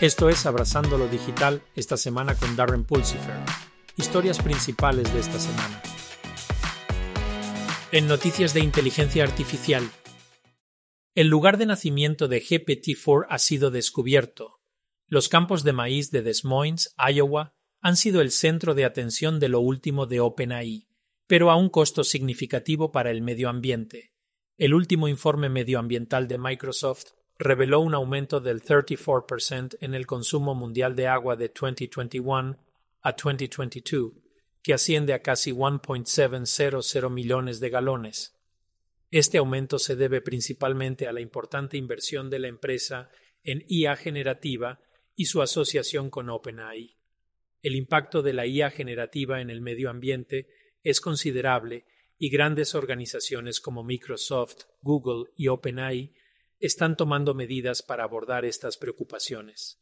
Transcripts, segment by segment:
Esto es Abrazando lo Digital esta semana con Darren Pulsifer. Historias principales de esta semana. En noticias de inteligencia artificial. El lugar de nacimiento de GPT-4 ha sido descubierto. Los campos de maíz de Des Moines, Iowa, han sido el centro de atención de lo último de OpenAI, pero a un costo significativo para el medio ambiente. El último informe medioambiental de Microsoft reveló un aumento del 34% en el consumo mundial de agua de 2021 a 2022, que asciende a casi 1.700 millones de galones. Este aumento se debe principalmente a la importante inversión de la empresa en IA generativa y su asociación con OpenAI. El impacto de la IA generativa en el medio ambiente es considerable y grandes organizaciones como Microsoft, Google y OpenAI están tomando medidas para abordar estas preocupaciones.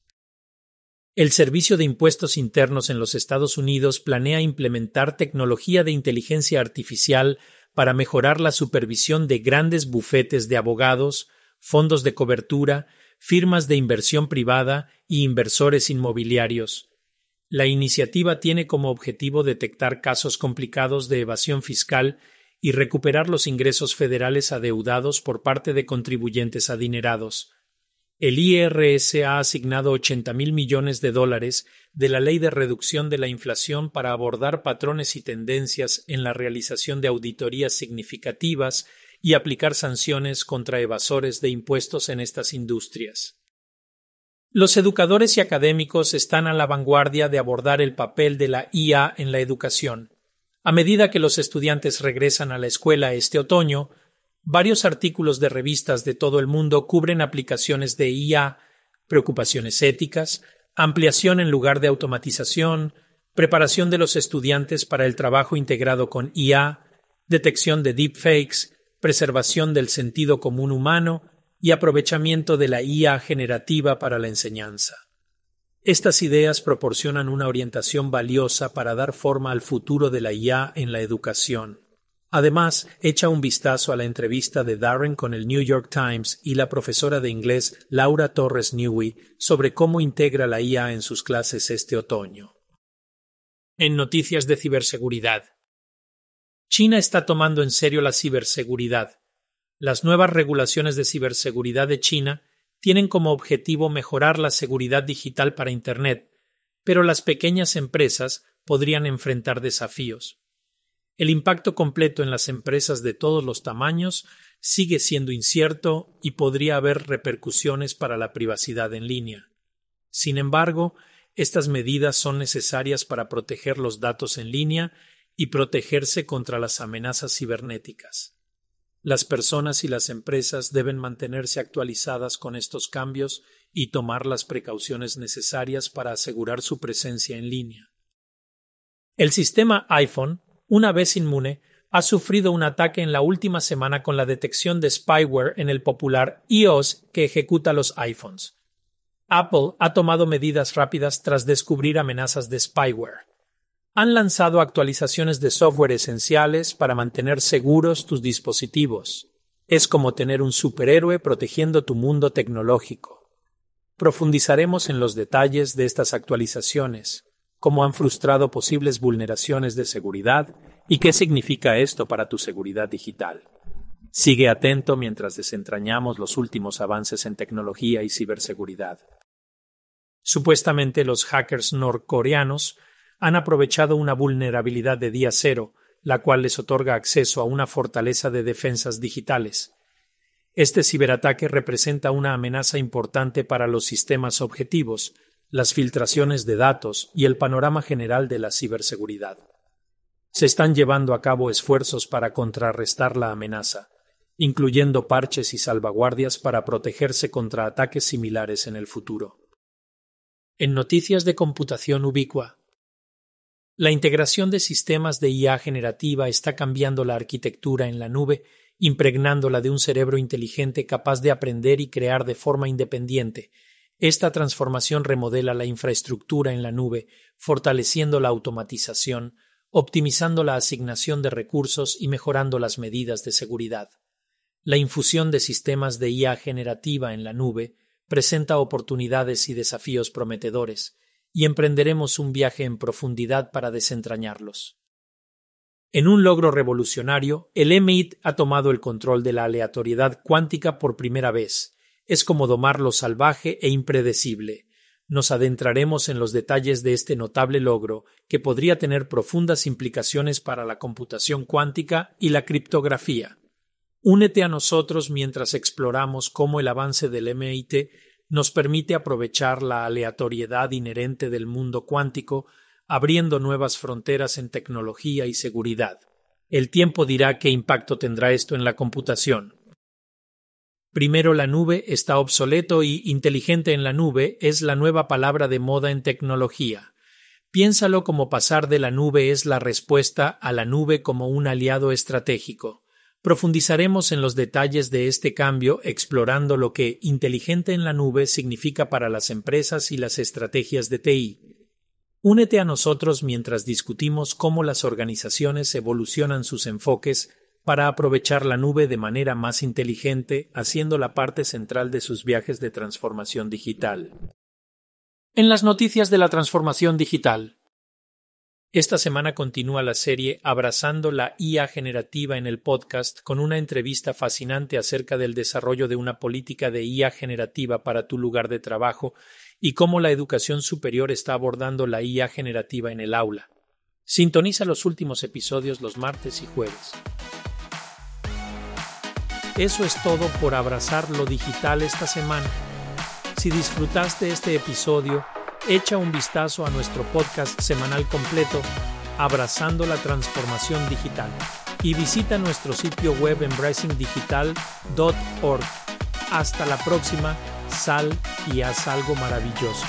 El Servicio de Impuestos Internos en los Estados Unidos planea implementar tecnología de inteligencia artificial para mejorar la supervisión de grandes bufetes de abogados, fondos de cobertura, firmas de inversión privada y inversores inmobiliarios. La iniciativa tiene como objetivo detectar casos complicados de evasión fiscal y recuperar los ingresos federales adeudados por parte de contribuyentes adinerados. El IRS ha asignado 80 mil millones de dólares de la Ley de Reducción de la Inflación para abordar patrones y tendencias en la realización de auditorías significativas y aplicar sanciones contra evasores de impuestos en estas industrias. Los educadores y académicos están a la vanguardia de abordar el papel de la IA en la educación. A medida que los estudiantes regresan a la escuela este otoño, varios artículos de revistas de todo el mundo cubren aplicaciones de IA, preocupaciones éticas, ampliación en lugar de automatización, preparación de los estudiantes para el trabajo integrado con IA, detección de deepfakes, preservación del sentido común humano y aprovechamiento de la IA generativa para la enseñanza. Estas ideas proporcionan una orientación valiosa para dar forma al futuro de la IA en la educación. Además, echa un vistazo a la entrevista de Darren con el New York Times y la profesora de inglés Laura Torres Newey sobre cómo integra la IA en sus clases este otoño. En noticias de ciberseguridad. China está tomando en serio la ciberseguridad. Las nuevas regulaciones de ciberseguridad de China tienen como objetivo mejorar la seguridad digital para Internet, pero las pequeñas empresas podrían enfrentar desafíos. El impacto completo en las empresas de todos los tamaños sigue siendo incierto y podría haber repercusiones para la privacidad en línea. Sin embargo, estas medidas son necesarias para proteger los datos en línea y protegerse contra las amenazas cibernéticas. Las personas y las empresas deben mantenerse actualizadas con estos cambios y tomar las precauciones necesarias para asegurar su presencia en línea. El sistema iPhone, una vez inmune, ha sufrido un ataque en la última semana con la detección de spyware en el popular iOS que ejecuta los iPhones. Apple ha tomado medidas rápidas tras descubrir amenazas de spyware han lanzado actualizaciones de software esenciales para mantener seguros tus dispositivos. Es como tener un superhéroe protegiendo tu mundo tecnológico. Profundizaremos en los detalles de estas actualizaciones, cómo han frustrado posibles vulneraciones de seguridad y qué significa esto para tu seguridad digital. Sigue atento mientras desentrañamos los últimos avances en tecnología y ciberseguridad. Supuestamente los hackers norcoreanos han aprovechado una vulnerabilidad de día cero, la cual les otorga acceso a una fortaleza de defensas digitales. Este ciberataque representa una amenaza importante para los sistemas objetivos, las filtraciones de datos y el panorama general de la ciberseguridad. Se están llevando a cabo esfuerzos para contrarrestar la amenaza, incluyendo parches y salvaguardias para protegerse contra ataques similares en el futuro. En noticias de computación ubicua, la integración de sistemas de IA generativa está cambiando la arquitectura en la nube, impregnándola de un cerebro inteligente capaz de aprender y crear de forma independiente. Esta transformación remodela la infraestructura en la nube, fortaleciendo la automatización, optimizando la asignación de recursos y mejorando las medidas de seguridad. La infusión de sistemas de IA generativa en la nube presenta oportunidades y desafíos prometedores, y emprenderemos un viaje en profundidad para desentrañarlos. En un logro revolucionario, el MIT ha tomado el control de la aleatoriedad cuántica por primera vez. Es como domar lo salvaje e impredecible. Nos adentraremos en los detalles de este notable logro, que podría tener profundas implicaciones para la computación cuántica y la criptografía. Únete a nosotros mientras exploramos cómo el avance del MIT nos permite aprovechar la aleatoriedad inherente del mundo cuántico, abriendo nuevas fronteras en tecnología y seguridad. El tiempo dirá qué impacto tendrá esto en la computación. Primero la nube está obsoleto y inteligente en la nube es la nueva palabra de moda en tecnología. Piénsalo como pasar de la nube es la respuesta a la nube como un aliado estratégico. Profundizaremos en los detalles de este cambio explorando lo que inteligente en la nube significa para las empresas y las estrategias de TI. Únete a nosotros mientras discutimos cómo las organizaciones evolucionan sus enfoques para aprovechar la nube de manera más inteligente, haciendo la parte central de sus viajes de transformación digital. En las noticias de la transformación digital, esta semana continúa la serie Abrazando la IA generativa en el podcast con una entrevista fascinante acerca del desarrollo de una política de IA generativa para tu lugar de trabajo y cómo la educación superior está abordando la IA generativa en el aula. Sintoniza los últimos episodios los martes y jueves. Eso es todo por abrazar lo digital esta semana. Si disfrutaste este episodio, echa un vistazo a nuestro podcast semanal completo, Abrazando la Transformación Digital, y visita nuestro sitio web embracingdigital.org. Hasta la próxima, sal y haz algo maravilloso.